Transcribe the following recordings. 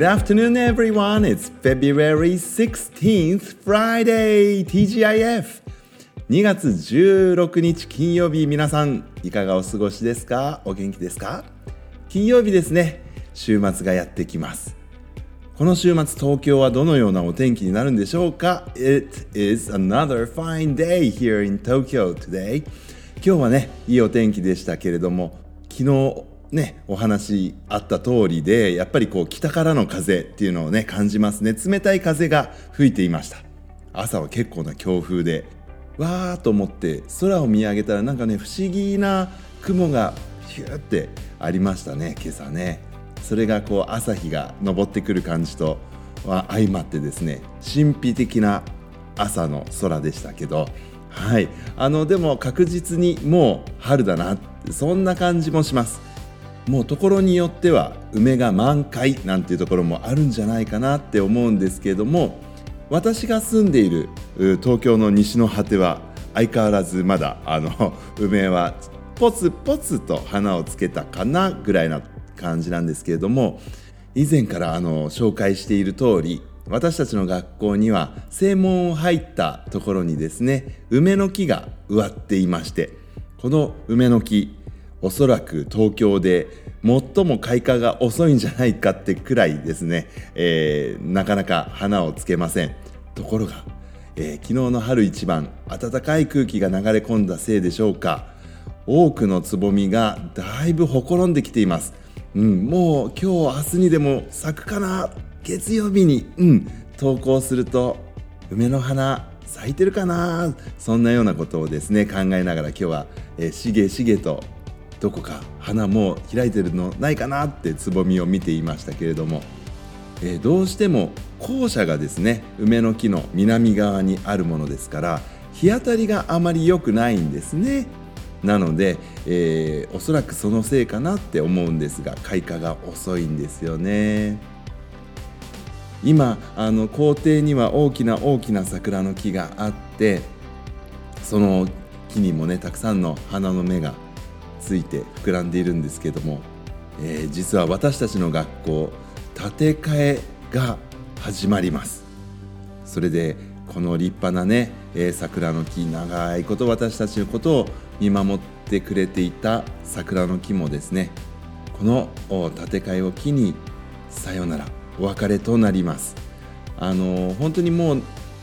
Good afternoon, everyone. It's February 16th, Friday, TGIF. 2月16日金曜日、皆さん、いかがお過ごしですか？お元気ですか？金曜日ですね。週末がやってきます。この週末、東京はどのようなお天気になるんでしょうか ?It is another fine day here in Tokyo today. 今日はね、いいお天気でしたけれども、昨日ね、お話あった通りでやっぱりこう北からの風っていうのをね感じますね。冷たい風が吹いていました。朝は結構な強風でわーと思って空を見上げたらなんかね不思議な雲がヒューってありましたね今朝ね。それがこう朝日が昇ってくる感じとは相まってですね神秘的な朝の空でしたけど。はい。あのでも確実にもう春だなそんな感じもします。もうところによっては梅が満開なんていうところもあるんじゃないかなって思うんですけれども私が住んでいる東京の西の果ては相変わらずまだあの 梅はポツポツと花をつけたかなぐらいな感じなんですけれども以前からあの紹介している通り私たちの学校には正門を入ったところにですね梅の木が植わっていましてこの梅の木おそらく東京で最も開花が遅いんじゃないかってくらいですね、えー、なかなか花をつけません。ところが、えー、昨日の春一番暖かい空気が流れ込んだせいでしょうか。多くのつぼみがだいぶほころんできています、うん、もう今日明日にでも咲くかな月曜日に、うん、投稿すると梅の花咲いてるかなそんなようなことをですね考えながら今日は、えー、しげしげとどこか花も開いてるのないかなってつぼみを見ていましたけれども、えー、どうしても校舎がですね梅の木の南側にあるものですから日当たりがあまり良くないんですね。なので、えー、おそらくそのせいかなって思うんですが開花が遅いんですよね。今あの校庭には大きな大きな桜の木があってその木にもねたくさんの花の芽がついて膨らんでいるんですけども、えー、実は私たちの学校建て替えが始まります。それでこの立派なね、えー、桜の木長いこと私たちのことを見守ってくれていた桜の木もですねこの建て替えを機にさよならお別れとなります。あの本当にもう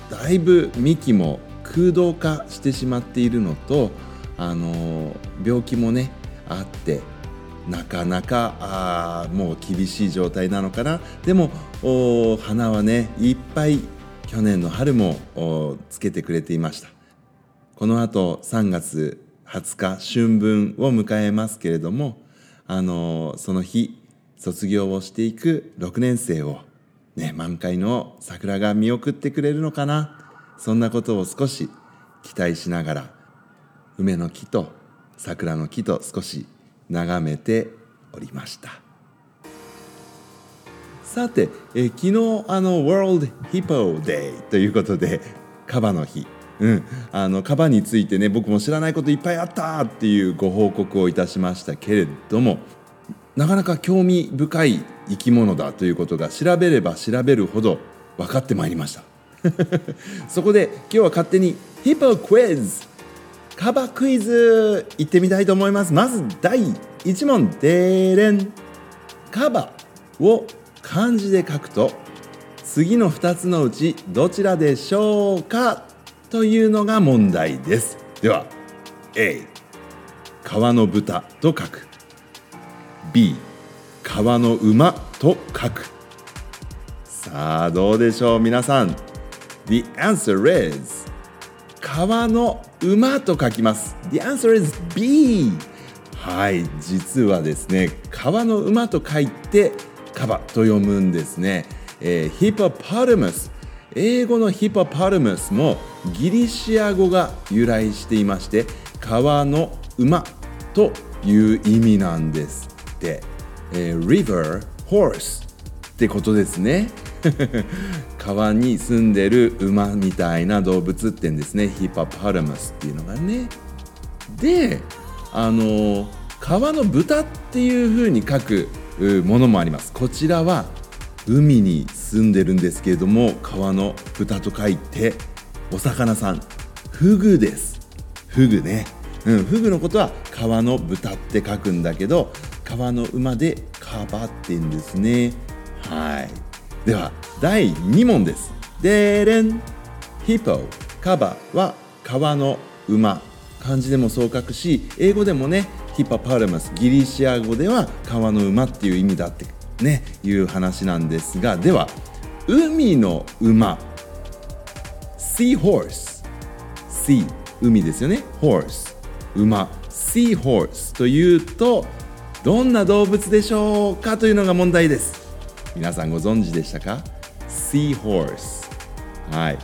だいぶ幹も空洞化してしまっているのとあの病気もねあってなかなかあもう厳しい状態なのかな。でも花はねいっぱい去年の春もつけてくれていました。このあと3月20日春分を迎えますけれどもあのその日卒業をしていく6年生を、ね、満開の桜が見送ってくれるのかな。そんなことを少し期待しながら梅の木と桜の木と少し眺めておりました。さて、え昨日あの World Hippo Day ということでカバの日。うん、あのカバについてね僕も知らないこといっぱいあったっていうご報告をいたしましたけれどもなかなか興味深い生き物だということが調べれば調べるほど分かってまいりました。そこで今日は勝手にヒポクイズカバクイズいってみたいと思います。まず第1問でれんカバを漢字で書くと次の2つのうちどちらでしょうかというのが問題です。では A 川の豚と書く。B 川の馬と書く。さあどうでしょう皆さん。The answer is 川の馬と書きます。The answer is B. はい。実はですね川の馬と書いてカバと読むんですね、えー、ヒポパルムス。英語のヒポパルムスもギリシア語が由来していまして川の馬という意味なんですって、えー、river horse ってことですね。川に住んでる馬みたいな動物ってんですね。ヒパパルマスっていうのがね。であの川の豚っていう風に書くものもあります。こちらは海に住んでるんですけれども川の豚と書いてお魚さん。フグです。フグね、うん、フグのことは川の豚って書くんだけど川の馬でカバってんですね。はい。では第2問です。でれんヒポカバは川の馬。漢字でもそう書くし英語でもねヒパパルマスギリシア語では川の馬っていう意味だってねいう話なんですがでは海の馬。Sea Horse Sea 海ですよね。Horse 馬。Sea Horse というとどんな動物でしょうかというのが問題です。皆さんご存知でしたか？Sea Horse はい。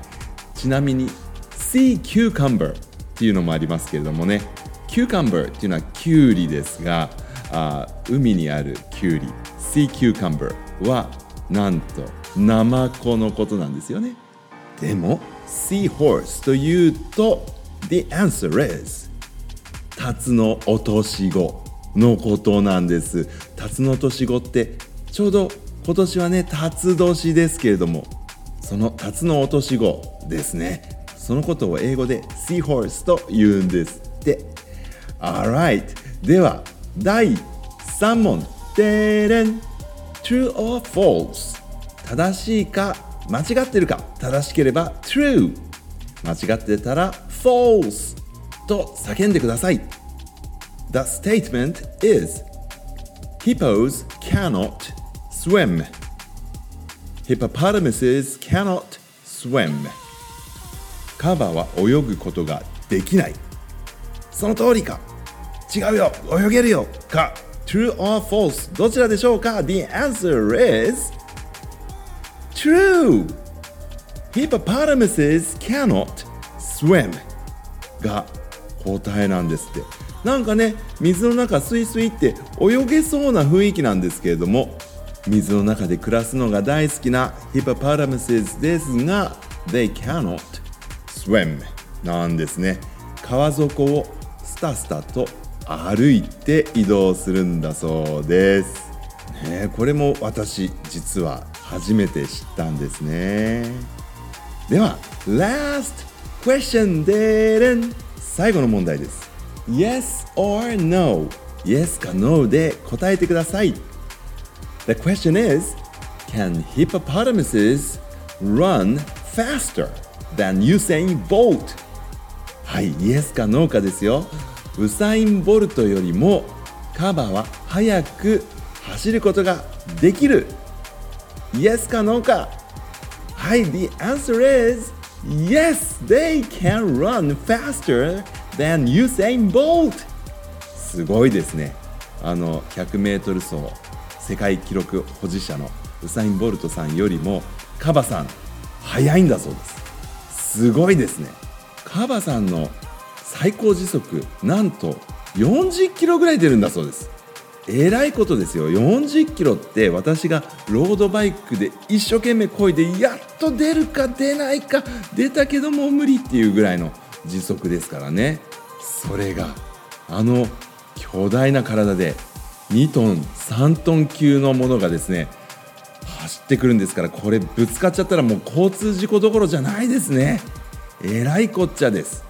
ちなみに Sea Cucumber っていうのもありますけれどもね。Cucumber っていうのはキュウリですがあ海にあるキュウリ。Sea Cucumber はなんとナマコのことなんですよね。でも Sea Horse というと The answer is タツノオトシゴのことなんです。タツノオトシゴってちょうど今年はね辰年ですけれどもそのタツノオトシゴですね。そのことを英語で Sea Horse と言うんです。って Alright では第3問。でれん。True or false 正しいか間違ってるか？正しければ True 間違ってたら False と叫んでください。The statement is Hippos cannot swim Hippopotamuses cannot swim カバは泳ぐことができないその通りか違うよ泳げるよか True or false どちらでしょうか The answer is True Hippopotamuses cannot swim が答えなんですってなんかね水の中スイスイって泳げそうな雰囲気なんですけれども水の中で暮らすのが大好きな Hippopotamuses ですが They cannot swim なんですね。川底をスタスタと歩いて移動するんだそうです、ね、これも私実は初めて知ったんですね。では Last question でれん。最後の問題です。Yes or No? Yes か No で答えてください。The question is Can hippopotamuses run faster than Usain Bolt? はい、Yes か No かですよウサイン・ボルトよりもカバは速く走ることができる Yes か No かはい The answer is Yes they can run faster than Usain Bolt すごいですねあの 100m 走世界記録保持者のウサイン・ボルトさんよりもカバさん速いんだそうです。すごいですね。カバさんの最高時速なんと40キロぐらい出るんだそうです。えらいことですよ。40キロって私がロードバイクで一生懸命こいでやっと出るか出ないか出たけども無理っていうぐらいの時速ですからね。それがあの巨大な体で2トン3トン級のものがですね走ってくるんですからこれぶつかっちゃったらもう交通事故どころじゃないですね。えらいこっちゃです。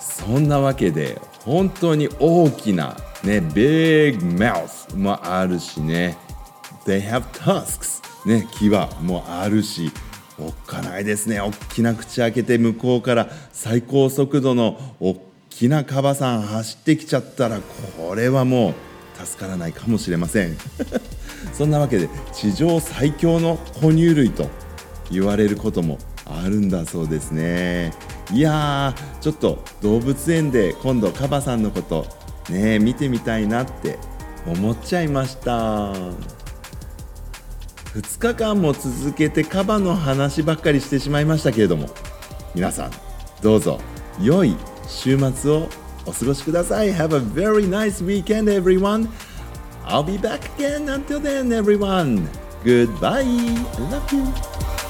そんなわけで本当に大きなね big mouth もあるしね。They have tusks ね牙もあるしおっかないですね。大きな口開けて向こうから最高速度の大きなカバさん走ってきちゃったらこれはもう助からないかもしれません。そんなわけで地上最強の哺乳類と言われることもあるんだそうですね。いやーちょっと動物園で今度カバさんのことね見てみたいなって思っちゃいました。2日間も続けてカバの話ばっかりしてしまいましたけれども皆さんどうぞ良い週末をお過ごしください Have a very nice weekend everyone I'll be back again until then everyone Goodbye I love you